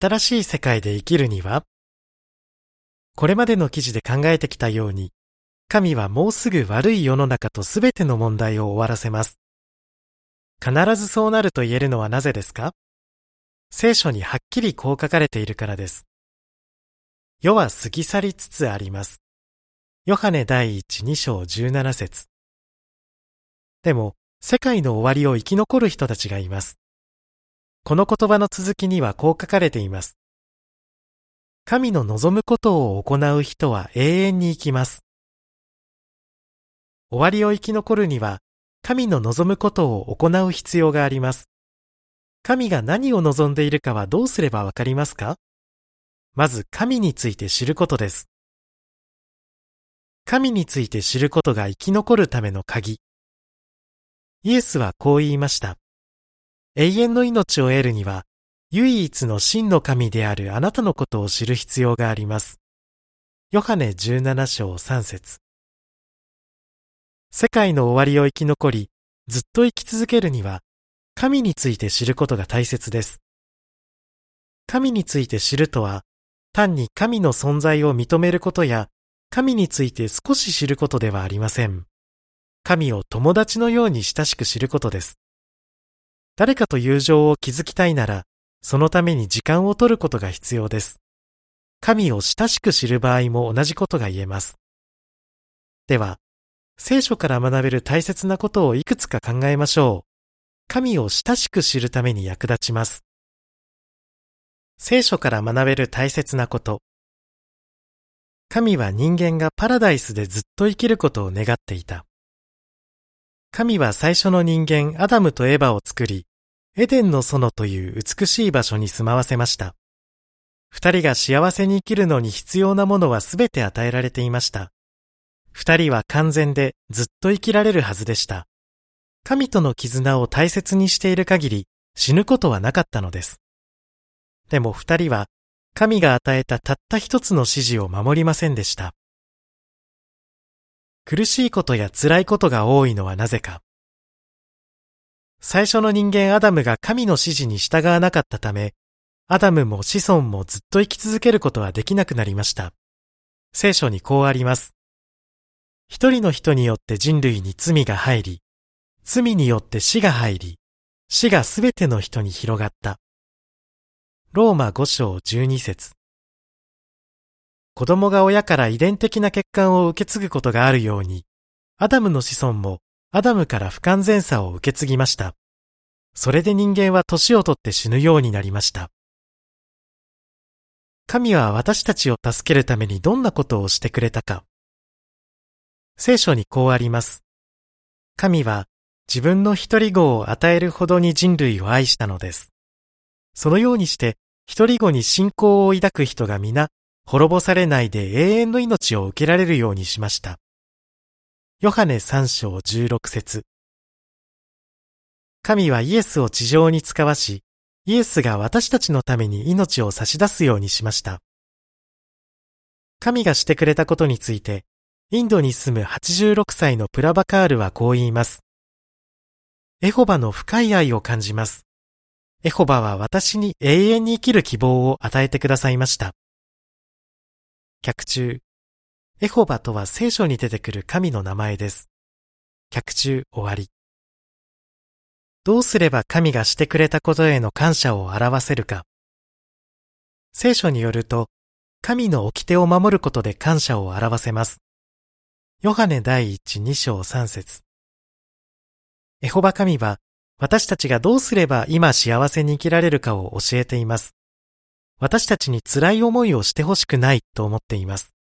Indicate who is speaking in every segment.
Speaker 1: 新しい世界で生きるにはこれまでの記事で考えてきたように、神はもうすぐ悪い世の中とすべての問題を終わらせます。必ずそうなると言えるのはなぜですか？聖書にはっきりこう書かれているからです。世は過ぎ去りつつあります。ヨハネ第一二章十七節でも、世界の終わりを生き残る人たちがいます。この言葉の続きにはこう書かれています。神の望むことを行う人は永遠に生きます。終わりを生き残るには、神の望むことを行う必要があります。神が何を望んでいるかはどうすればわかりますか？まず神について知ることです。神について知ることが生き残るための鍵。イエスはこう言いました。永遠の命を得るには、唯一の真の神であるあなたのことを知る必要があります。ヨハネ17章3節世界の終わりを生き残り、ずっと生き続けるには、神について知ることが大切です。神について知るとは、単に神の存在を認めることや、神について少し知ることではありません。神を友達のように親しく知ることです。誰かと友情を築きたいなら、そのために時間を取ることが必要です。神を親しく知る場合も同じことが言えます。では、聖書から学べる大切なことをいくつか考えましょう。神を親しく知るために役立ちます。聖書から学べる大切なこと。神は人間がパラダイスでずっと生きることを願っていた。神は最初の人間アダムとエバを作り、エデンの園という美しい場所に住まわせました。二人が幸せに生きるのに必要なものはすべて与えられていました。二人は完全でずっと生きられるはずでした。神との絆を大切にしている限り死ぬことはなかったのです。でも二人は神が与えたたった一つの指示を守りませんでした。苦しいことや辛いことが多いのはなぜか。最初の人間アダムが神の指示に従わなかったため、アダムも子孫もずっと生き続けることはできなくなりました。聖書にこうあります。一人の人によって人類に罪が入り、罪によって死が入り、死がすべての人に広がった。ローマ五章十二節子供が親から遺伝的な欠陥を受け継ぐことがあるように、アダムの子孫もアダムから不完全さを受け継ぎました。それで人間は年をとって死ぬようになりました。神は私たちを助けるためにどんなことをしてくれたか。聖書にこうあります。神は自分の一人子を与えるほどに人類を愛したのです。そのようにして一人子に信仰を抱く人が皆滅ぼされないで永遠の命を受けられるようにしました。ヨハネ三章十六節神はイエスを地上に使わし、イエスが私たちのために命を差し出すようにしました。神がしてくれたことについて、インドに住む86歳のプラバカールはこう言います。エホバの深い愛を感じます。エホバは私に永遠に生きる希望を与えてくださいました。客中。エホバとは聖書に出てくる神の名前です。客中終わり。どうすれば神がしてくれたことへの感謝を表せるか。聖書によると、神の掟を守ることで感謝を表せます。ヨハネ第一二章三節エホバ神は私たちがどうすれば今幸せに生きられるかを教えています。私たちに辛い思いをしてほしくないと思っています。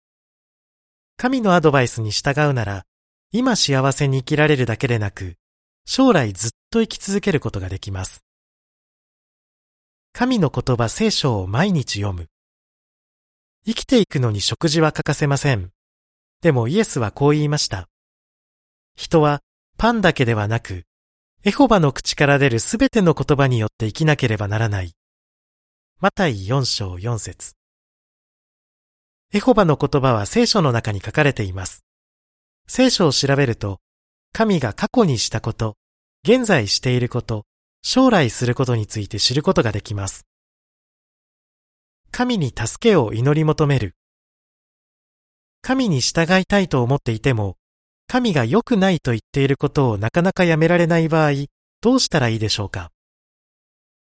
Speaker 1: 神のアドバイスに従うなら、今幸せに生きられるだけでなく、将来ずっと生き続けることができます。神の言葉聖書を毎日読む。生きていくのに食事は欠かせません。でもイエスはこう言いました。人はパンだけではなく、エホバの口から出るすべての言葉によって生きなければならない。マタイ4章4節エホバの言葉は聖書の中に書かれています。聖書を調べると、神が過去にしたこと、現在していること、将来することについて知ることができます。神に助けを祈り求める。神に従いたいと思っていても、神が良くないと言っていることをなかなかやめられない場合、どうしたらいいでしょうか？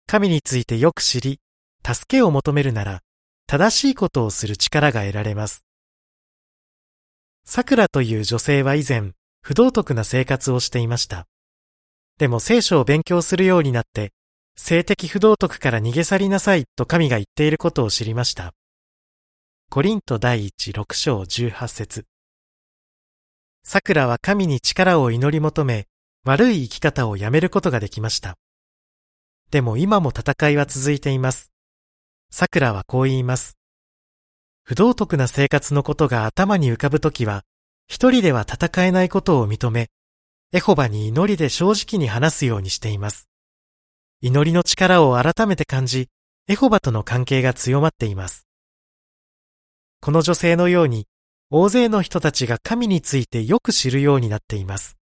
Speaker 1: 神についてよく知り、助けを求めるなら、正しいことをする力が得られます。桜という女性は以前、不道徳な生活をしていました。でも聖書を勉強するようになって、性的不道徳から逃げ去りなさいと神が言っていることを知りました。コリント第一六章十八節桜は神に力を祈り求め、悪い生き方をやめることができました。でも今も戦いは続いています。桜はこう言います。不道徳な生活のことが頭に浮かぶときは、一人では戦えないことを認め、エホバに祈りで正直に話すようにしています。祈りの力を改めて感じ、エホバとの関係が強まっています。この女性のように、大勢の人たちが神についてよく知るようになっています。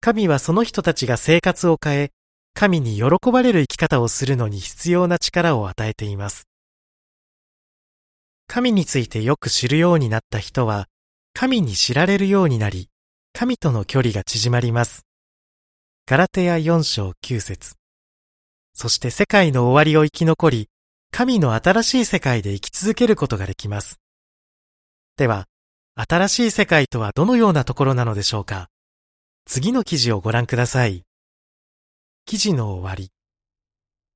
Speaker 1: 神はその人たちが生活を変え、神に喜ばれる生き方をするのに必要な力を与えています。神についてよく知るようになった人は、神に知られるようになり、神との距離が縮まります。ガラテヤ4章9節そして世界の終わりを生き残り、神の新しい世界で生き続けることができます。では、新しい世界とはどのようなところなのでしょうか次の記事をご覧ください。記事の終わり。